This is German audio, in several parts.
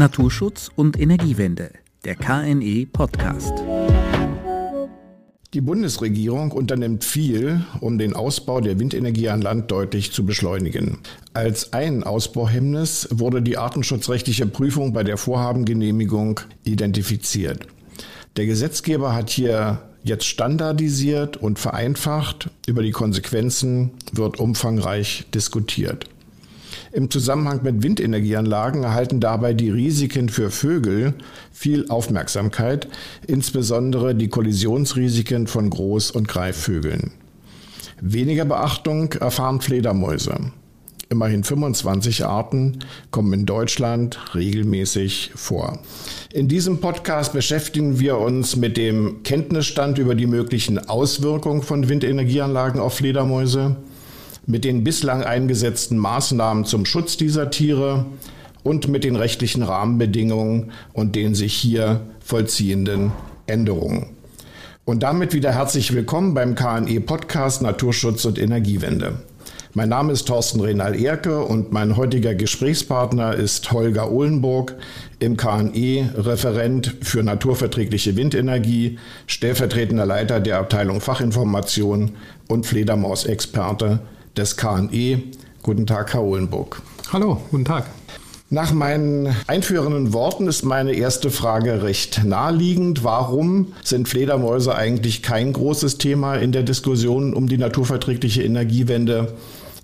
Naturschutz und Energiewende, der KNE Podcast. Die Bundesregierung unternimmt viel, um den Ausbau der Windenergie an Land deutlich zu beschleunigen. Als ein Ausbauhemmnis wurde die artenschutzrechtliche Prüfung bei der Vorhabengenehmigung identifiziert. Der Gesetzgeber hat hier jetzt standardisiert und vereinfacht. Über die Konsequenzen wird umfangreich diskutiert. Im Zusammenhang mit Windenergieanlagen erhalten dabei die Risiken für Vögel viel Aufmerksamkeit, insbesondere die Kollisionsrisiken von Groß- und Greifvögeln. Weniger Beachtung erfahren Fledermäuse. Immerhin 25 Arten kommen in Deutschland regelmäßig vor. In diesem Podcast beschäftigen wir uns mit dem Kenntnisstand über die möglichen Auswirkungen von Windenergieanlagen auf Fledermäuse, mit den bislang eingesetzten Maßnahmen zum Schutz dieser Tiere und mit den rechtlichen Rahmenbedingungen und den sich hier vollziehenden Änderungen. Und damit wieder herzlich willkommen beim KNE Podcast Naturschutz und Energiewende. Mein Name ist Thorsten Renal Erke und mein heutiger Gesprächspartner ist Holger Ohlenburg, im KNE Referent für naturverträgliche Windenergie, stellvertretender Leiter der Abteilung Fachinformation und Fledermausexperte des KNE. Guten Tag, Herr Ohlenburg. Hallo, guten Tag. Nach meinen einführenden Worten ist meine erste Frage recht naheliegend. Warum sind Fledermäuse eigentlich kein großes Thema in der Diskussion um die naturverträgliche Energiewende?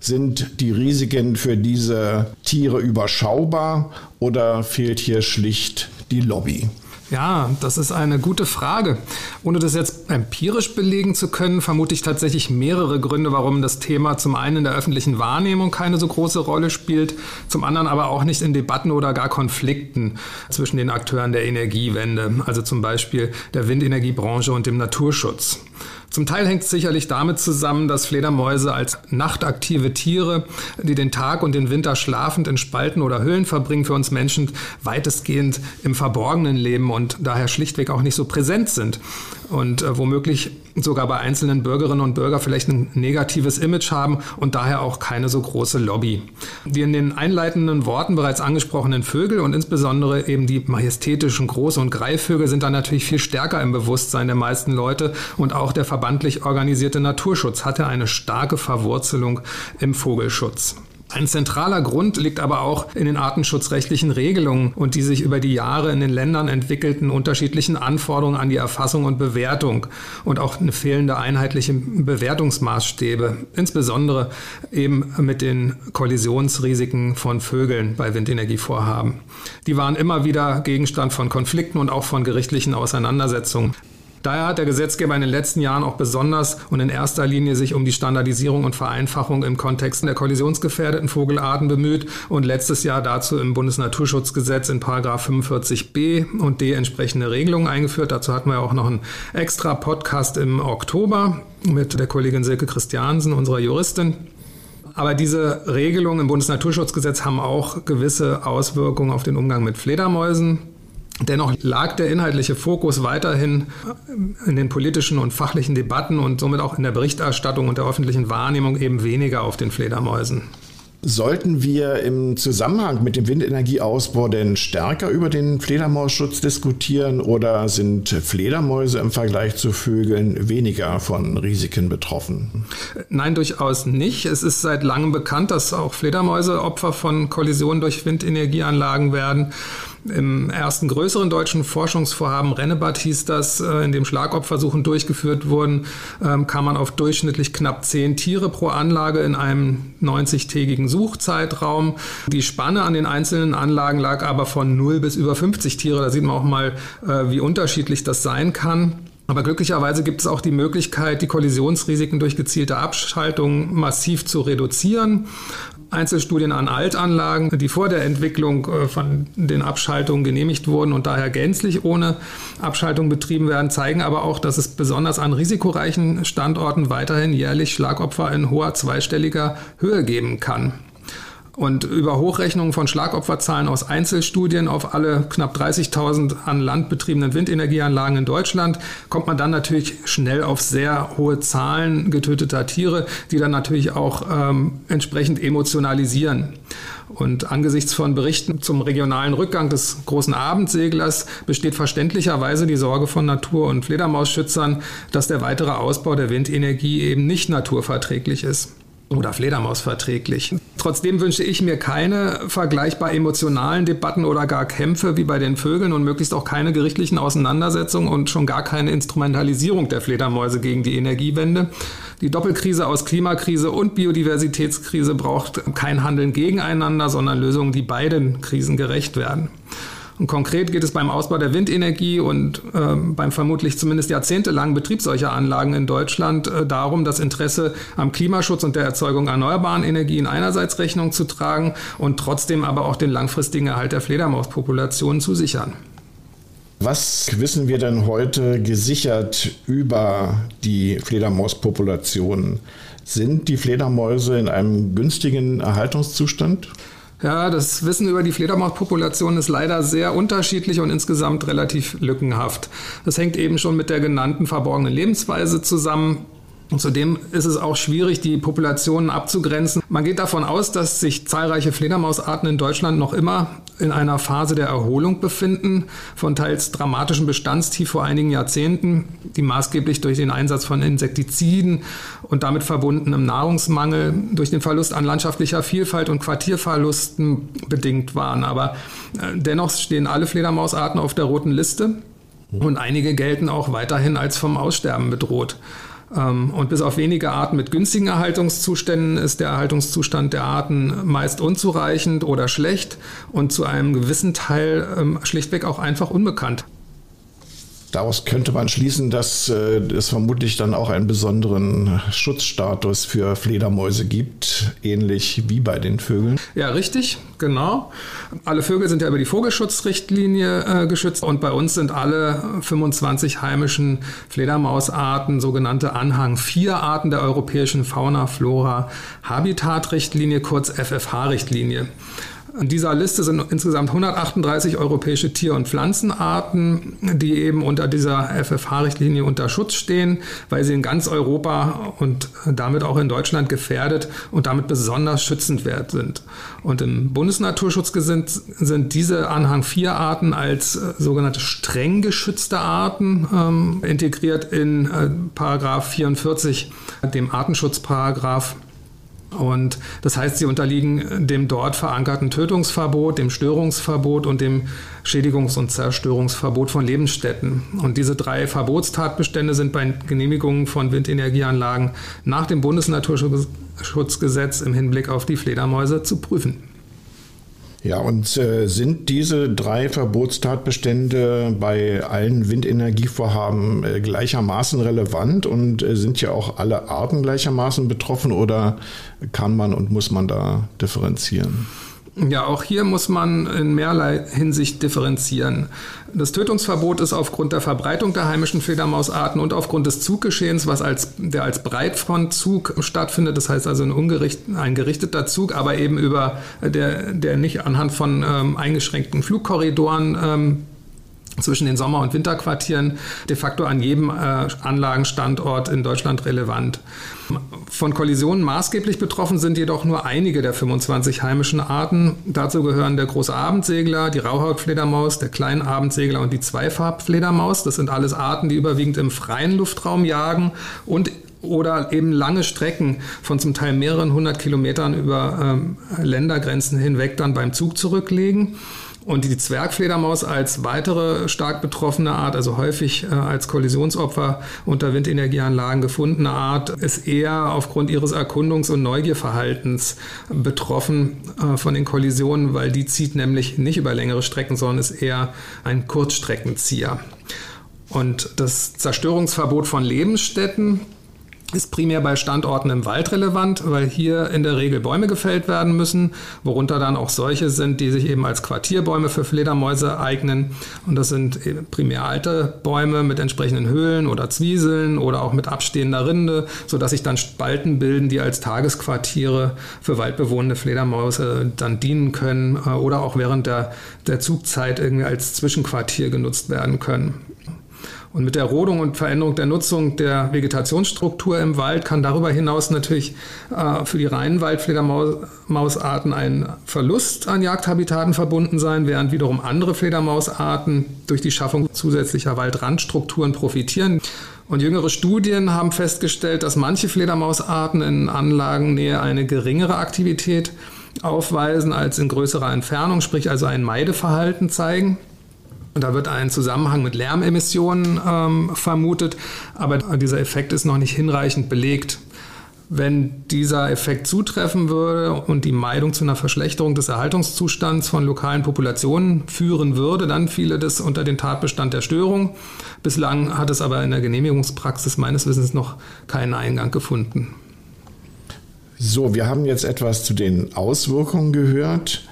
Sind die Risiken für diese Tiere überschaubar oder fehlt hier schlicht die Lobby? Ja, das ist eine gute Frage. Ohne das jetzt empirisch belegen zu können, vermute ich tatsächlich mehrere Gründe, warum das Thema zum einen in der öffentlichen Wahrnehmung keine so große Rolle spielt, zum anderen aber auch nicht in Debatten oder gar Konflikten zwischen den Akteuren der Energiewende, also zum Beispiel der Windenergiebranche und dem Naturschutz. Zum Teil hängt es sicherlich damit zusammen, dass Fledermäuse als nachtaktive Tiere, die den Tag und den Winter schlafend in Spalten oder Höhlen verbringen, für uns Menschen weitestgehend im Verborgenen leben und daher schlichtweg auch nicht so präsent sind und äh, womöglich sogar bei einzelnen Bürgerinnen und Bürgern vielleicht ein negatives Image haben und daher auch keine so große Lobby. Die in den einleitenden Worten bereits angesprochenen Vögel und insbesondere eben die majestätischen Groß- und Greifvögel sind dann natürlich viel stärker im Bewusstsein der meisten Leute und auch der verbandlich organisierte Naturschutz hatte eine starke Verwurzelung im Vogelschutz. Ein zentraler Grund liegt aber auch in den artenschutzrechtlichen Regelungen und die sich über die Jahre in den Ländern entwickelten unterschiedlichen Anforderungen an die Erfassung und Bewertung und auch eine fehlende einheitliche Bewertungsmaßstäbe, insbesondere eben mit den Kollisionsrisiken von Vögeln bei Windenergievorhaben. Die waren immer wieder Gegenstand von Konflikten und auch von gerichtlichen Auseinandersetzungen. Daher hat der Gesetzgeber in den letzten Jahren auch besonders und in erster Linie sich um die Standardisierung und Vereinfachung im Kontext der kollisionsgefährdeten Vogelarten bemüht und letztes Jahr dazu im Bundesnaturschutzgesetz in 45b und d entsprechende Regelungen eingeführt. Dazu hatten wir auch noch einen extra Podcast im Oktober mit der Kollegin Silke Christiansen, unserer Juristin. Aber diese Regelungen im Bundesnaturschutzgesetz haben auch gewisse Auswirkungen auf den Umgang mit Fledermäusen. Dennoch lag der inhaltliche Fokus weiterhin in den politischen und fachlichen Debatten und somit auch in der Berichterstattung und der öffentlichen Wahrnehmung eben weniger auf den Fledermäusen. Sollten wir im Zusammenhang mit dem Windenergieausbau denn stärker über den Fledermausschutz diskutieren oder sind Fledermäuse im Vergleich zu Vögeln weniger von Risiken betroffen? Nein, durchaus nicht. Es ist seit langem bekannt, dass auch Fledermäuse Opfer von Kollisionen durch Windenergieanlagen werden. Im ersten größeren deutschen Forschungsvorhaben Rennebad hieß das, äh, in dem Schlagopfersuchen durchgeführt wurden, ähm, kam man auf durchschnittlich knapp zehn Tiere pro Anlage in einem 90-tägigen Suchzeitraum. Die Spanne an den einzelnen Anlagen lag aber von 0 bis über 50 Tiere. Da sieht man auch mal, äh, wie unterschiedlich das sein kann. Aber glücklicherweise gibt es auch die Möglichkeit, die Kollisionsrisiken durch gezielte Abschaltung massiv zu reduzieren. Einzelstudien an Altanlagen, die vor der Entwicklung äh, von den Abschaltungen genehmigt wurden und daher gänzlich ohne Abschaltung betrieben werden, zeigen aber auch, dass es besonders an risikoreichen Standorten weiterhin jährlich Schlagopfer in hoher zweistelliger Höhe geben kann. Und über Hochrechnungen von Schlagopferzahlen aus Einzelstudien auf alle knapp 30.000 an Land betriebenen Windenergieanlagen in Deutschland kommt man dann natürlich schnell auf sehr hohe Zahlen getöteter Tiere, die dann natürlich auch ähm, entsprechend emotionalisieren. Und angesichts von Berichten zum regionalen Rückgang des großen Abendseglers besteht verständlicherweise die Sorge von Natur- und Fledermausschützern, dass der weitere Ausbau der Windenergie eben nicht naturverträglich ist oder Fledermausverträglich. Trotzdem wünsche ich mir keine vergleichbar emotionalen Debatten oder gar Kämpfe wie bei den Vögeln und möglichst auch keine gerichtlichen Auseinandersetzungen und schon gar keine Instrumentalisierung der Fledermäuse gegen die Energiewende. Die Doppelkrise aus Klimakrise und Biodiversitätskrise braucht kein Handeln gegeneinander, sondern Lösungen, die beiden Krisen gerecht werden. Und konkret geht es beim Ausbau der Windenergie und äh, beim vermutlich zumindest jahrzehntelangen Betrieb solcher Anlagen in Deutschland äh, darum, das Interesse am Klimaschutz und der Erzeugung erneuerbaren Energien einerseits Rechnung zu tragen und trotzdem aber auch den langfristigen Erhalt der Fledermauspopulation zu sichern. Was wissen wir denn heute gesichert über die Fledermauspopulation? Sind die Fledermäuse in einem günstigen Erhaltungszustand? Ja, das Wissen über die Fledermauspopulation ist leider sehr unterschiedlich und insgesamt relativ lückenhaft. Das hängt eben schon mit der genannten verborgenen Lebensweise zusammen. Und zudem ist es auch schwierig, die Populationen abzugrenzen. Man geht davon aus, dass sich zahlreiche Fledermausarten in Deutschland noch immer in einer Phase der Erholung befinden, von teils dramatischen Bestandstief vor einigen Jahrzehnten, die maßgeblich durch den Einsatz von Insektiziden und damit verbundenem Nahrungsmangel, durch den Verlust an landschaftlicher Vielfalt und Quartierverlusten bedingt waren. Aber äh, dennoch stehen alle Fledermausarten auf der roten Liste und einige gelten auch weiterhin als vom Aussterben bedroht. Ähm, und bis auf wenige Arten mit günstigen Erhaltungszuständen ist der Erhaltungszustand der Arten meist unzureichend oder schlecht und zu einem gewissen Teil ähm, schlichtweg auch einfach unbekannt. Daraus könnte man schließen, dass äh, es vermutlich dann auch einen besonderen Schutzstatus für Fledermäuse gibt, ähnlich wie bei den Vögeln. Ja, richtig, genau. Alle Vögel sind ja über die Vogelschutzrichtlinie äh, geschützt und bei uns sind alle 25 heimischen Fledermausarten sogenannte Anhang 4 Arten der europäischen Fauna-Flora-Habitat-Richtlinie, kurz FFH-Richtlinie. In dieser Liste sind insgesamt 138 europäische Tier- und Pflanzenarten, die eben unter dieser FFH-Richtlinie unter Schutz stehen, weil sie in ganz Europa und damit auch in Deutschland gefährdet und damit besonders schützenswert sind. Und im Bundesnaturschutzgesetz sind diese Anhang 4 Arten als äh, sogenannte streng geschützte Arten ähm, integriert in äh, Paragraph 44, dem Artenschutzparagraph und das heißt, sie unterliegen dem dort verankerten Tötungsverbot, dem Störungsverbot und dem Schädigungs- und Zerstörungsverbot von Lebensstätten. Und diese drei Verbotstatbestände sind bei Genehmigungen von Windenergieanlagen nach dem Bundesnaturschutzgesetz im Hinblick auf die Fledermäuse zu prüfen. Ja, und äh, sind diese drei Verbotstatbestände bei allen Windenergievorhaben äh, gleichermaßen relevant und äh, sind ja auch alle Arten gleichermaßen betroffen oder kann man und muss man da differenzieren? Ja, auch hier muss man in mehrerlei Hinsicht differenzieren. Das Tötungsverbot ist aufgrund der Verbreitung der heimischen Fledermausarten und aufgrund des Zuggeschehens, was als, der als Breitfrontzug stattfindet, das heißt also ein, ungericht, ein gerichteter Zug, aber eben über der, der nicht anhand von ähm, eingeschränkten Flugkorridoren ähm, zwischen den Sommer- und Winterquartieren de facto an jedem äh, Anlagenstandort in Deutschland relevant. Von Kollisionen maßgeblich betroffen sind jedoch nur einige der 25 heimischen Arten. Dazu gehören der große Abendsegler, die Rauhautfledermaus, der kleine Abendsegler und die Zweifarbfledermaus. Das sind alles Arten, die überwiegend im freien Luftraum jagen und oder eben lange Strecken von zum Teil mehreren hundert Kilometern über ähm, Ländergrenzen hinweg dann beim Zug zurücklegen. Und die Zwergfledermaus als weitere stark betroffene Art, also häufig äh, als Kollisionsopfer unter Windenergieanlagen gefundene Art, ist eher aufgrund ihres Erkundungs- und Neugierverhaltens betroffen äh, von den Kollisionen, weil die zieht nämlich nicht über längere Strecken, sondern ist eher ein Kurzstreckenzieher. Und das Zerstörungsverbot von Lebensstätten ist primär bei Standorten im Wald relevant, weil hier in der Regel Bäume gefällt werden müssen, worunter dann auch solche sind, die sich eben als Quartierbäume für Fledermäuse eignen. Und das sind primär alte Bäume mit entsprechenden Höhlen oder Zwieseln oder auch mit abstehender Rinde, sodass sich dann Spalten bilden, die als Tagesquartiere für waldbewohnende Fledermäuse dann dienen können äh, oder auch während der, der Zugzeit irgendwie als Zwischenquartier genutzt werden können. Und mit der Rodung und Veränderung der Nutzung der Vegetationsstruktur im Wald kann darüber hinaus natürlich äh, für die reinen Waldfledermausarten ein Verlust an Jagdhabitaten verbunden sein, während wiederum andere Fledermausarten durch die Schaffung zusätzlicher Waldrandstrukturen profitieren. Und jüngere Studien haben festgestellt, dass manche Fledermausarten in Anlagennähe eine geringere Aktivität aufweisen als in größerer Entfernung, sprich also ein Meideverhalten zeigen. Und da wird ein Zusammenhang mit Lärmemissionen ähm, vermutet, aber dieser Effekt ist noch nicht hinreichend belegt. Wenn dieser Effekt zutreffen würde und die Meidung zu einer Verschlechterung des Erhaltungszustands von lokalen Populationen führen würde, dann fiele das unter den Tatbestand der Störung. Bislang hat es aber in der Genehmigungspraxis meines Wissens noch keinen Eingang gefunden. So, wir haben jetzt etwas zu den Auswirkungen gehört.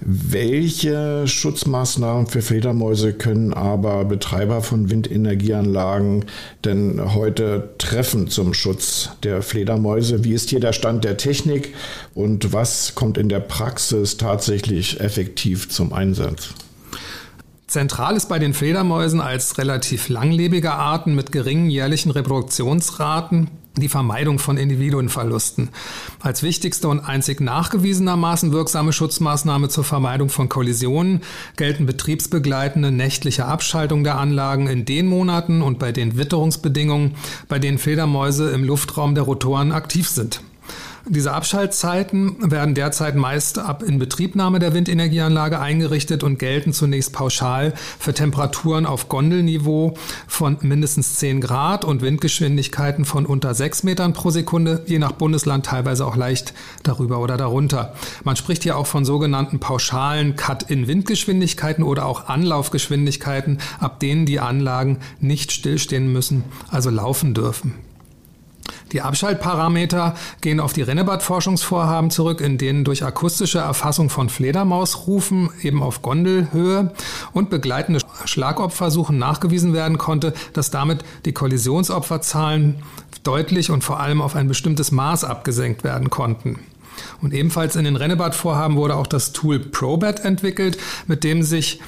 Welche Schutzmaßnahmen für Fledermäuse können aber Betreiber von Windenergieanlagen denn heute treffen zum Schutz der Fledermäuse? Wie ist hier der Stand der Technik und was kommt in der Praxis tatsächlich effektiv zum Einsatz? Zentral ist bei den Fledermäusen als relativ langlebige Arten mit geringen jährlichen Reproduktionsraten die Vermeidung von Individuenverlusten. Als wichtigste und einzig nachgewiesenermaßen wirksame Schutzmaßnahme zur Vermeidung von Kollisionen gelten betriebsbegleitende nächtliche Abschaltung der Anlagen in den Monaten und bei den Witterungsbedingungen, bei denen Fledermäuse im Luftraum der Rotoren aktiv sind. Diese Abschaltzeiten werden derzeit meist ab Inbetriebnahme der Windenergieanlage eingerichtet und gelten zunächst pauschal für Temperaturen auf Gondelniveau von mindestens 10 Grad und Windgeschwindigkeiten von unter 6 Metern pro Sekunde, je nach Bundesland teilweise auch leicht darüber oder darunter. Man spricht hier auch von sogenannten pauschalen Cut-in-Windgeschwindigkeiten oder auch Anlaufgeschwindigkeiten, ab denen die Anlagen nicht stillstehen müssen, also laufen dürfen. Die Abschaltparameter gehen auf die Rennebad-Forschungsvorhaben zurück, in denen durch akustische Erfassung von Fledermausrufen eben auf Gondelhöhe und begleitende Schlagopfersuchen nachgewiesen werden konnte, dass damit die Kollisionsopferzahlen deutlich und vor allem auf ein bestimmtes Maß abgesenkt werden konnten. Und ebenfalls in den Rennebad-Vorhaben wurde auch das Tool ProBat entwickelt, mit dem sich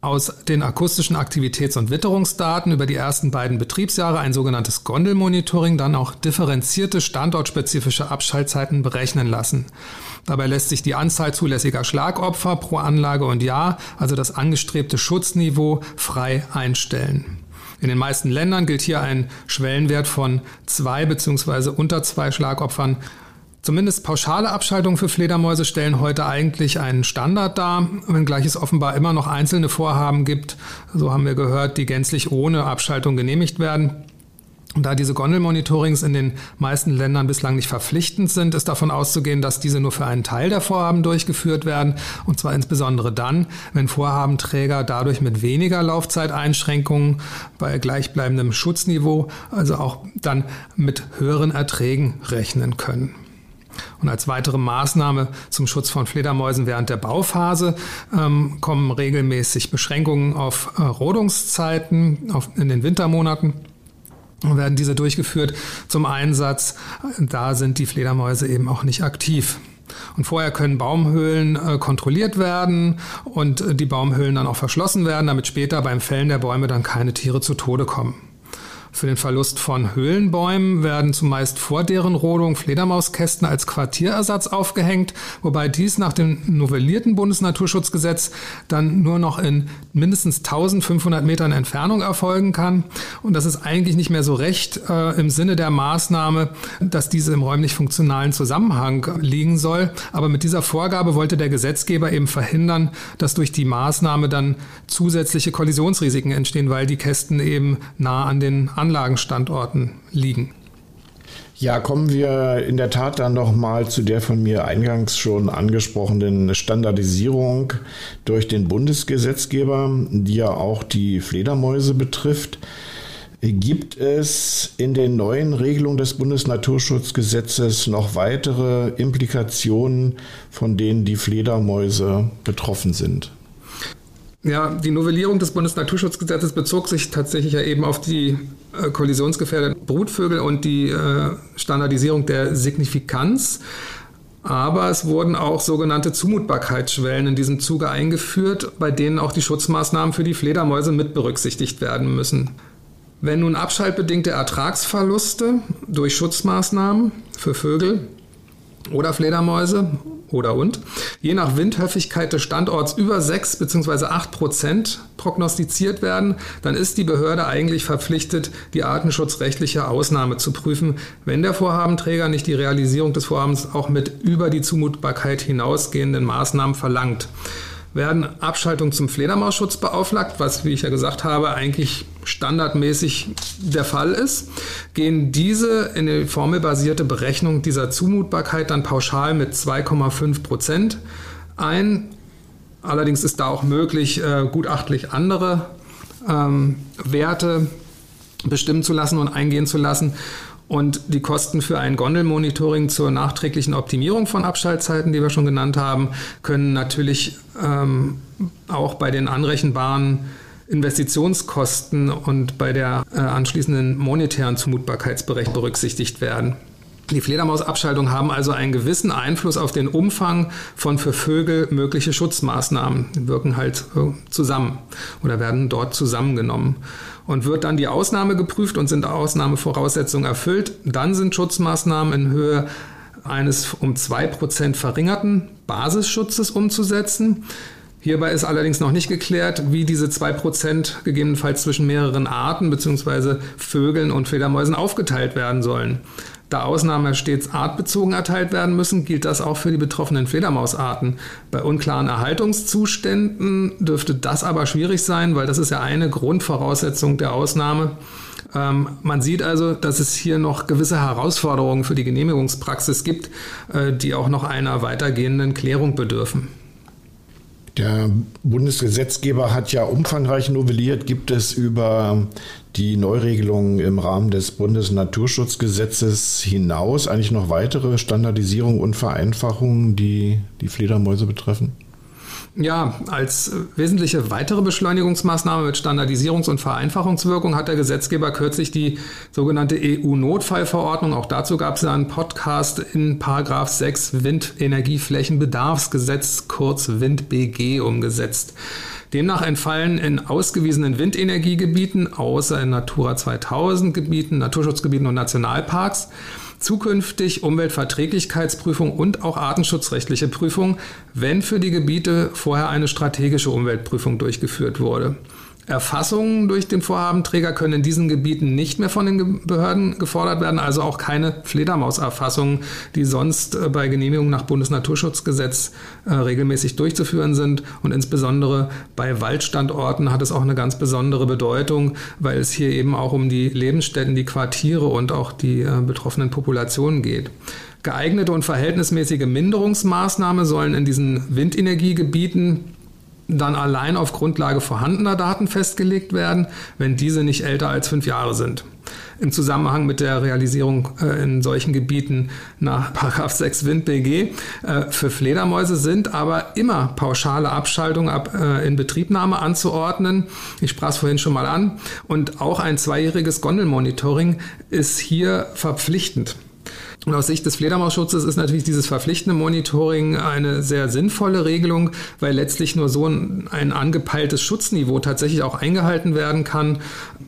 aus den akustischen Aktivitäts- und Witterungsdaten über die ersten beiden Betriebsjahre ein sogenanntes Gondelmonitoring, dann auch differenzierte standortspezifische Abschaltzeiten berechnen lassen. Dabei lässt sich die Anzahl zulässiger Schlagopfer pro Anlage und Jahr, also das angestrebte Schutzniveau, frei einstellen. In den meisten Ländern gilt hier ein Schwellenwert von zwei bzw. unter zwei Schlagopfern Zumindest pauschale Abschaltungen für Fledermäuse stellen heute eigentlich einen Standard dar, wenngleich es offenbar immer noch einzelne Vorhaben gibt, so haben wir gehört, die gänzlich ohne Abschaltung genehmigt werden. Da diese Gondelmonitorings in den meisten Ländern bislang nicht verpflichtend sind, ist davon auszugehen, dass diese nur für einen Teil der Vorhaben durchgeführt werden. Und zwar insbesondere dann, wenn Vorhabenträger dadurch mit weniger Laufzeiteinschränkungen bei gleichbleibendem Schutzniveau, also auch dann mit höheren Erträgen rechnen können. Und als weitere Maßnahme zum Schutz von Fledermäusen während der Bauphase ähm, kommen regelmäßig Beschränkungen auf äh, Rodungszeiten auf, in den Wintermonaten werden diese durchgeführt zum Einsatz. Da sind die Fledermäuse eben auch nicht aktiv. Und vorher können Baumhöhlen äh, kontrolliert werden und äh, die Baumhöhlen dann auch verschlossen werden, damit später beim Fällen der Bäume dann keine Tiere zu Tode kommen. Für den Verlust von Höhlenbäumen werden zumeist vor deren Rodung Fledermauskästen als Quartierersatz aufgehängt, wobei dies nach dem novellierten Bundesnaturschutzgesetz dann nur noch in mindestens 1500 Metern Entfernung erfolgen kann. Und das ist eigentlich nicht mehr so recht äh, im Sinne der Maßnahme, dass diese im räumlich-funktionalen Zusammenhang liegen soll. Aber mit dieser Vorgabe wollte der Gesetzgeber eben verhindern, dass durch die Maßnahme dann zusätzliche Kollisionsrisiken entstehen, weil die Kästen eben nah an den Anlagenstandorten liegen. Ja, kommen wir in der Tat dann noch mal zu der von mir eingangs schon angesprochenen Standardisierung durch den Bundesgesetzgeber, die ja auch die Fledermäuse betrifft. Gibt es in den neuen Regelungen des Bundesnaturschutzgesetzes noch weitere Implikationen, von denen die Fledermäuse betroffen sind? Ja, die Novellierung des Bundesnaturschutzgesetzes bezog sich tatsächlich ja eben auf die äh, kollisionsgefährdeten Brutvögel und die äh, Standardisierung der Signifikanz. Aber es wurden auch sogenannte Zumutbarkeitsschwellen in diesem Zuge eingeführt, bei denen auch die Schutzmaßnahmen für die Fledermäuse mit berücksichtigt werden müssen. Wenn nun abschaltbedingte Ertragsverluste durch Schutzmaßnahmen für Vögel oder Fledermäuse oder und, je nach Windhäufigkeit des Standorts über 6 bzw. 8 Prozent prognostiziert werden, dann ist die Behörde eigentlich verpflichtet, die artenschutzrechtliche Ausnahme zu prüfen, wenn der Vorhabenträger nicht die Realisierung des Vorhabens auch mit über die Zumutbarkeit hinausgehenden Maßnahmen verlangt werden Abschaltungen zum Fledermausschutz beauflagt, was, wie ich ja gesagt habe, eigentlich standardmäßig der Fall ist, gehen diese in die formelbasierte Berechnung dieser Zumutbarkeit dann pauschal mit 2,5 Prozent ein. Allerdings ist da auch möglich, äh, gutachtlich andere ähm, Werte bestimmen zu lassen und eingehen zu lassen. Und die Kosten für ein Gondelmonitoring zur nachträglichen Optimierung von Abschaltzeiten, die wir schon genannt haben, können natürlich ähm, auch bei den anrechenbaren Investitionskosten und bei der äh, anschließenden monetären Zumutbarkeitsberecht berücksichtigt werden. Die Fledermausabschaltungen haben also einen gewissen Einfluss auf den Umfang von für Vögel mögliche Schutzmaßnahmen. Die wirken halt äh, zusammen oder werden dort zusammengenommen und wird dann die Ausnahme geprüft und sind Ausnahmevoraussetzungen erfüllt, dann sind Schutzmaßnahmen in Höhe eines um 2% verringerten Basisschutzes umzusetzen. Hierbei ist allerdings noch nicht geklärt, wie diese 2% gegebenenfalls zwischen mehreren Arten bzw. Vögeln und Fledermäusen aufgeteilt werden sollen. Da Ausnahmen stets artbezogen erteilt werden müssen, gilt das auch für die betroffenen Fledermausarten. Bei unklaren Erhaltungszuständen dürfte das aber schwierig sein, weil das ist ja eine Grundvoraussetzung der Ausnahme. Ähm, man sieht also, dass es hier noch gewisse Herausforderungen für die Genehmigungspraxis gibt, äh, die auch noch einer weitergehenden Klärung bedürfen. Der Bundesgesetzgeber hat ja umfangreich novelliert. Gibt es über die Neuregelungen im Rahmen des Bundesnaturschutzgesetzes hinaus eigentlich noch weitere Standardisierungen und Vereinfachungen, die die Fledermäuse betreffen? Ja, als wesentliche weitere Beschleunigungsmaßnahme mit Standardisierungs- und Vereinfachungswirkung hat der Gesetzgeber kürzlich die sogenannte EU-Notfallverordnung, auch dazu gab es einen Podcast in Paragraph 6 Windenergieflächenbedarfsgesetz, kurz WindBG, umgesetzt. Demnach entfallen in ausgewiesenen Windenergiegebieten, außer in Natura 2000 Gebieten, Naturschutzgebieten und Nationalparks, zukünftig Umweltverträglichkeitsprüfung und auch artenschutzrechtliche Prüfung, wenn für die Gebiete vorher eine strategische Umweltprüfung durchgeführt wurde. Erfassungen durch den Vorhabenträger können in diesen Gebieten nicht mehr von den Behörden gefordert werden, also auch keine Fledermauserfassungen, die sonst äh, bei Genehmigung nach Bundesnaturschutzgesetz äh, regelmäßig durchzuführen sind. Und insbesondere bei Waldstandorten hat es auch eine ganz besondere Bedeutung, weil es hier eben auch um die Lebensstätten, die Quartiere und auch die äh, betroffenen Populationen geht. Geeignete und verhältnismäßige Minderungsmaßnahmen sollen in diesen Windenergiegebieten dann allein auf Grundlage vorhandener Daten festgelegt werden, wenn diese nicht älter als fünf Jahre sind. Im Zusammenhang mit der Realisierung äh, in solchen Gebieten nach 6 Wind BG äh, für Fledermäuse sind aber immer pauschale Abschaltungen ab äh, Inbetriebnahme anzuordnen. Ich sprach es vorhin schon mal an. Und auch ein zweijähriges Gondelmonitoring ist hier verpflichtend. Und aus Sicht des Fledermausschutzes ist natürlich dieses verpflichtende Monitoring eine sehr sinnvolle Regelung, weil letztlich nur so ein, angepeiltes Schutzniveau tatsächlich auch eingehalten werden kann,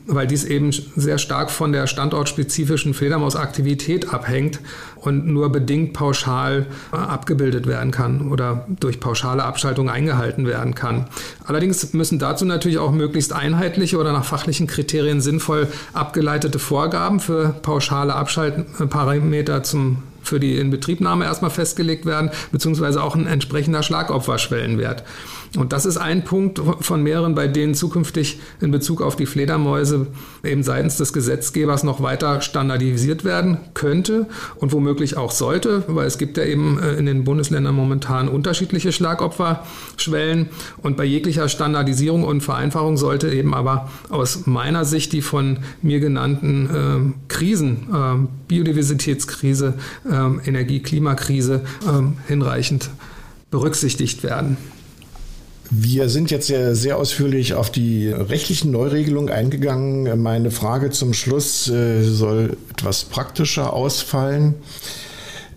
weil dies eben sehr stark von der standortspezifischen Fledermausaktivität abhängt und nur bedingt pauschal äh, abgebildet werden kann oder durch pauschale Abschaltung eingehalten werden kann. Allerdings müssen dazu natürlich auch möglichst einheitliche oder nach fachlichen Kriterien sinnvoll abgeleitete Vorgaben für pauschale Abschaltparameter zum für die Inbetriebnahme erstmal festgelegt werden, beziehungsweise auch ein entsprechender Schlagopferschwellenwert. Und das ist ein Punkt von mehreren, bei denen zukünftig in Bezug auf die Fledermäuse eben seitens des Gesetzgebers noch weiter standardisiert werden könnte und womöglich auch sollte, weil es gibt ja eben äh, in den Bundesländern momentan unterschiedliche Schlagopferschwellen und bei jeglicher Standardisierung und Vereinfachung sollte eben aber aus meiner Sicht die von mir genannten äh, Krisen, äh, Biodiversitätskrise, äh, Energie, Klimakrise äh, hinreichend berücksichtigt werden. Wir sind jetzt sehr, sehr ausführlich auf die rechtlichen Neuregelungen eingegangen. Meine Frage zum Schluss äh, soll etwas praktischer ausfallen.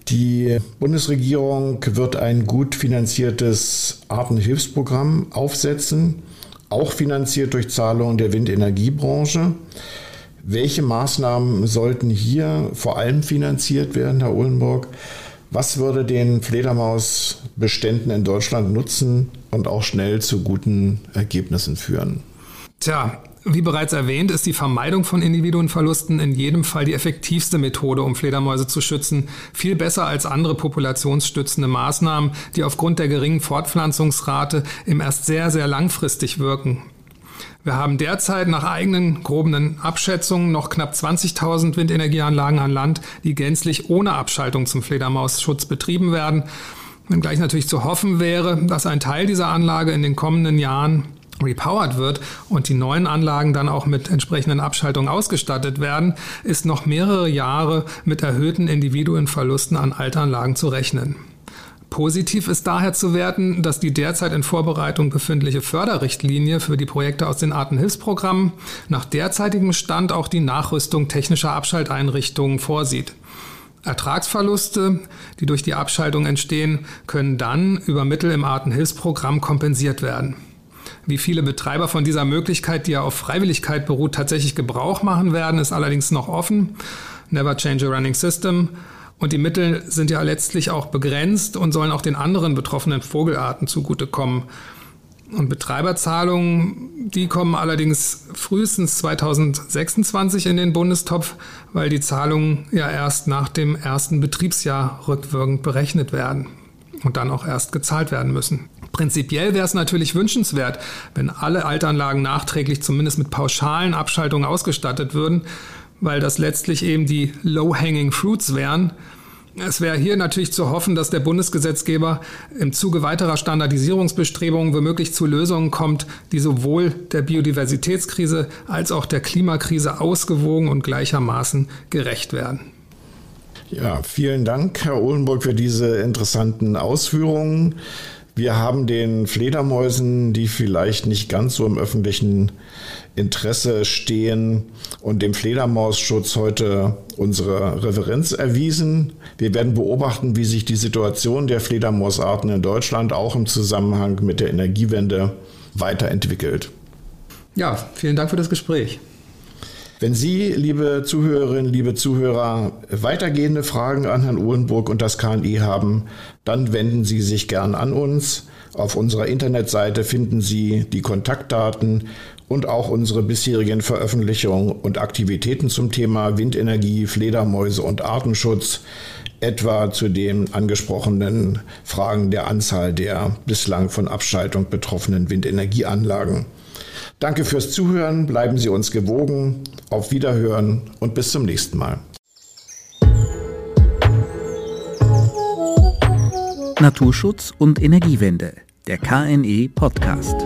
Die Bundesregierung wird ein gut finanziertes Artenhilfsprogramm aufsetzen, auch finanziert durch Zahlungen der Windenergiebranche. Welche Maßnahmen sollten hier vor allem finanziert werden, Herr Uhlenburg? Was würde den Fledermausbeständen in Deutschland nutzen und auch schnell zu guten Ergebnissen führen? Tja, wie bereits erwähnt, ist die Vermeidung von Individuenverlusten in jedem Fall die effektivste Methode, um Fledermäuse zu schützen. Viel besser als andere populationsstützende Maßnahmen, die aufgrund der geringen Fortpflanzungsrate im erst sehr, sehr langfristig wirken. Wir haben derzeit nach eigenen groben Abschätzungen noch knapp 20.000 Windenergieanlagen an Land, die gänzlich ohne Abschaltung zum Fledermausschutz betrieben werden. Wenngleich natürlich zu hoffen wäre, dass ein Teil dieser Anlage in den kommenden Jahren repowered wird und die neuen Anlagen dann auch mit entsprechenden Abschaltungen ausgestattet werden, ist noch mehrere Jahre mit erhöhten Individuenverlusten an Altanlagen zu rechnen. Positiv ist daher zu werten, dass die derzeit in Vorbereitung befindliche Förderrichtlinie für die Projekte aus den Artenhilfsprogrammen nach derzeitigem Stand auch die Nachrüstung technischer Abschalteinrichtungen vorsieht. Ertragsverluste, die durch die Abschaltung entstehen, können dann über Mittel im Artenhilfsprogramm kompensiert werden. Wie viele Betreiber von dieser Möglichkeit, die ja auf Freiwilligkeit beruht, tatsächlich Gebrauch machen werden, ist allerdings noch offen. Never change a running system. Und die Mittel sind ja letztlich auch begrenzt und sollen auch den anderen betroffenen Vogelarten zugutekommen. Und Betreiberzahlungen, die kommen allerdings frühestens 2026 in den Bundestopf, weil die Zahlungen ja erst nach dem ersten Betriebsjahr rückwirkend berechnet werden und dann auch erst gezahlt werden müssen. Prinzipiell wäre es natürlich wünschenswert, wenn alle Altanlagen nachträglich zumindest mit pauschalen Abschaltungen ausgestattet würden weil das letztlich eben die low-hanging fruits wären. Es wäre hier natürlich zu hoffen, dass der Bundesgesetzgeber im Zuge weiterer Standardisierungsbestrebungen womöglich zu Lösungen kommt, die sowohl der Biodiversitätskrise als auch der Klimakrise ausgewogen und gleichermaßen gerecht werden. Ja, vielen Dank, Herr Ohlenburg, für diese interessanten Ausführungen. Wir haben den Fledermäusen, die vielleicht nicht ganz so im öffentlichen Interesse stehen und dem Fledermausschutz heute unsere Referenz erwiesen. Wir werden beobachten, wie sich die Situation der Fledermausarten in Deutschland auch im Zusammenhang mit der Energiewende weiterentwickelt. Ja, vielen Dank für das Gespräch. Wenn Sie, liebe Zuhörerinnen, liebe Zuhörer, weitergehende Fragen an Herrn Uhlenburg und das KNI haben, dann wenden Sie sich gern an uns. Auf unserer Internetseite finden Sie die Kontaktdaten und auch unsere bisherigen Veröffentlichungen und Aktivitäten zum Thema Windenergie, Fledermäuse und Artenschutz, etwa zu den angesprochenen Fragen der Anzahl der bislang von Abschaltung betroffenen Windenergieanlagen. Danke fürs Zuhören, bleiben Sie uns gewogen, auf Wiederhören und bis zum nächsten Mal. Naturschutz und Energiewende, der KNE Podcast.